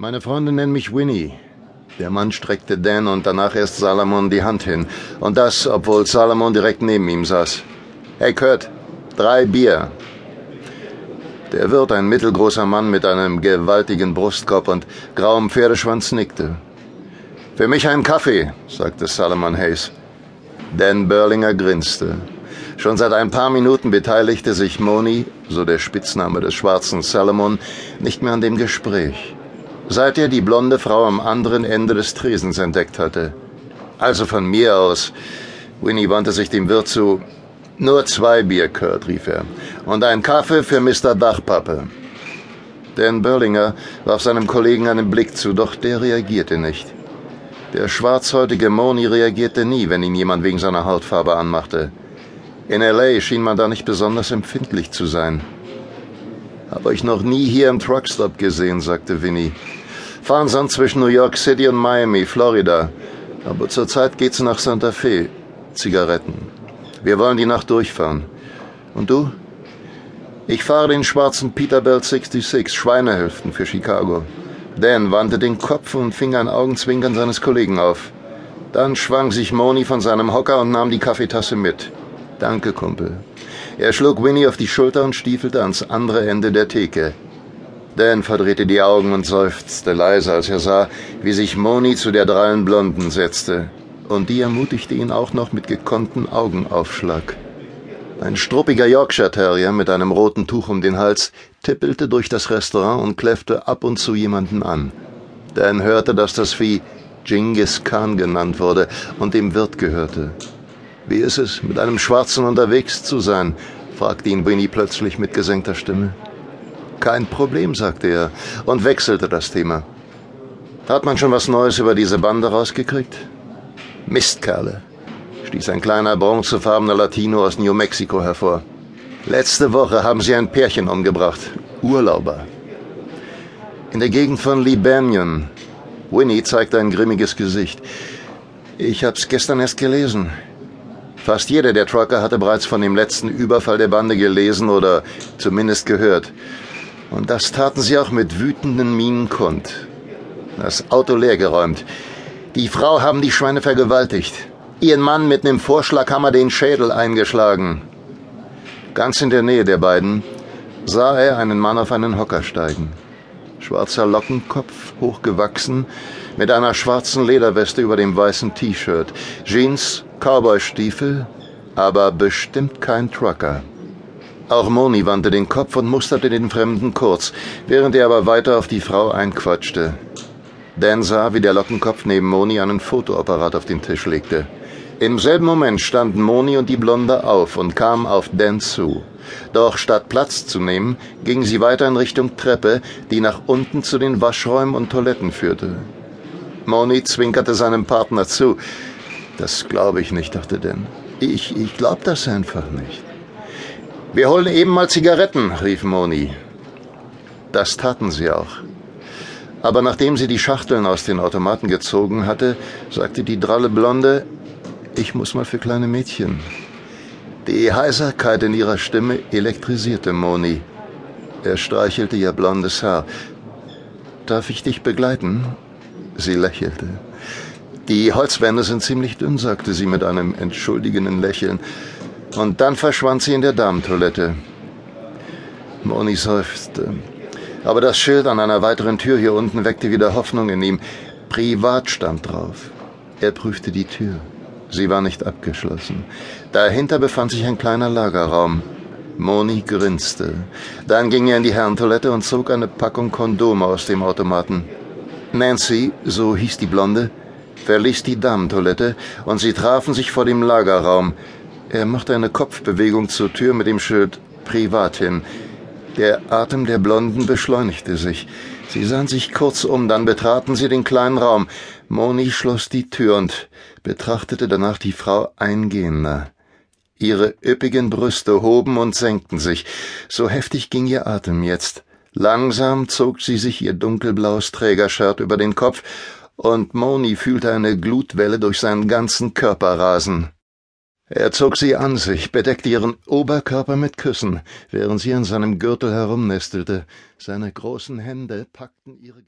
Meine Freunde nennen mich Winnie. Der Mann streckte Dan und danach erst Salomon die Hand hin. Und das, obwohl Salomon direkt neben ihm saß. Hey Kurt, drei Bier. Der Wirt, ein mittelgroßer Mann mit einem gewaltigen Brustkorb und grauem Pferdeschwanz, nickte. Für mich einen Kaffee, sagte Salomon Hayes. Dan Burlinger grinste. Schon seit ein paar Minuten beteiligte sich Moni, so der Spitzname des schwarzen Salomon, nicht mehr an dem Gespräch seit er die blonde Frau am anderen Ende des Tresens entdeckt hatte. Also von mir aus. Winnie wandte sich dem Wirt zu. Nur zwei Bier, Kurt, rief er. Und ein Kaffee für Mr. Dachpappe. Dan Burlinger warf seinem Kollegen einen Blick zu, doch der reagierte nicht. Der schwarzhäutige Moni reagierte nie, wenn ihn jemand wegen seiner Hautfarbe anmachte. In L.A. schien man da nicht besonders empfindlich zu sein. Habe ich noch nie hier im Truckstop gesehen, sagte Winnie. Fahren sonst zwischen New York City und Miami, Florida. Aber zurzeit geht's nach Santa Fe. Zigaretten. Wir wollen die Nacht durchfahren. Und du? Ich fahre den schwarzen Peterbilt 66, Schweinehälften für Chicago. Dan wandte den Kopf und fing ein Augenzwinkern seines Kollegen auf. Dann schwang sich Moni von seinem Hocker und nahm die Kaffeetasse mit. Danke, Kumpel. Er schlug Winnie auf die Schulter und stiefelte ans andere Ende der Theke. Dan verdrehte die Augen und seufzte leise, als er sah, wie sich Moni zu der drallen Blonden setzte. Und die ermutigte ihn auch noch mit gekonnten Augenaufschlag. Ein struppiger Yorkshire Terrier mit einem roten Tuch um den Hals tippelte durch das Restaurant und kläffte ab und zu jemanden an. Dan hörte, dass das Vieh Genghis Khan genannt wurde und dem Wirt gehörte. Wie ist es, mit einem Schwarzen unterwegs zu sein? fragte ihn Winnie plötzlich mit gesenkter Stimme. Kein Problem, sagte er und wechselte das Thema. Hat man schon was Neues über diese Bande rausgekriegt? Mistkerle, stieß ein kleiner bronzefarbener Latino aus New Mexico hervor. Letzte Woche haben sie ein Pärchen umgebracht. Urlauber. In der Gegend von Lee Banyan. Winnie zeigte ein grimmiges Gesicht. Ich hab's gestern erst gelesen. Fast jeder der Trucker hatte bereits von dem letzten Überfall der Bande gelesen oder zumindest gehört. Und das taten sie auch mit wütenden Mienen kund. Das Auto leergeräumt. Die Frau haben die Schweine vergewaltigt. Ihren Mann mit nem Vorschlaghammer den Schädel eingeschlagen. Ganz in der Nähe der beiden sah er einen Mann auf einen Hocker steigen. Schwarzer Lockenkopf, hochgewachsen, mit einer schwarzen Lederweste über dem weißen T-Shirt, Jeans, Cowboystiefel, aber bestimmt kein Trucker. Auch Moni wandte den Kopf und musterte den Fremden kurz, während er aber weiter auf die Frau einquatschte. Dan sah, wie der Lockenkopf neben Moni einen Fotoapparat auf den Tisch legte. Im selben Moment standen Moni und die Blonde auf und kamen auf Dan zu. Doch statt Platz zu nehmen, ging sie weiter in Richtung Treppe, die nach unten zu den Waschräumen und Toiletten führte. Moni zwinkerte seinem Partner zu. Das glaube ich nicht, dachte Dan. Ich, ich glaube das einfach nicht. Wir holen eben mal Zigaretten, rief Moni. Das taten sie auch. Aber nachdem sie die Schachteln aus den Automaten gezogen hatte, sagte die dralle Blonde, ich muss mal für kleine Mädchen. Die Heiserkeit in ihrer Stimme elektrisierte Moni. Er streichelte ihr blondes Haar. Darf ich dich begleiten? Sie lächelte. Die Holzwände sind ziemlich dünn, sagte sie mit einem entschuldigenden Lächeln. Und dann verschwand sie in der Damentoilette. Moni seufzte. Aber das Schild an einer weiteren Tür hier unten weckte wieder Hoffnung in ihm. Privat stand drauf. Er prüfte die Tür. Sie war nicht abgeschlossen. Dahinter befand sich ein kleiner Lagerraum. Moni grinste. Dann ging er in die Herrentoilette und zog eine Packung Kondome aus dem Automaten. Nancy, so hieß die Blonde, verließ die Damentoilette und sie trafen sich vor dem Lagerraum. Er machte eine Kopfbewegung zur Tür mit dem Schild Privat hin. Der Atem der Blonden beschleunigte sich. Sie sahen sich kurz um, dann betraten sie den kleinen Raum. Moni schloss die Tür und betrachtete danach die Frau eingehender. Ihre üppigen Brüste hoben und senkten sich. So heftig ging ihr Atem jetzt. Langsam zog sie sich ihr dunkelblaues Trägershirt über den Kopf, und Moni fühlte eine Glutwelle durch seinen ganzen Körper rasen. Er zog sie an sich, bedeckte ihren Oberkörper mit Küssen, während sie an seinem Gürtel herumnestelte. Seine großen Hände packten ihre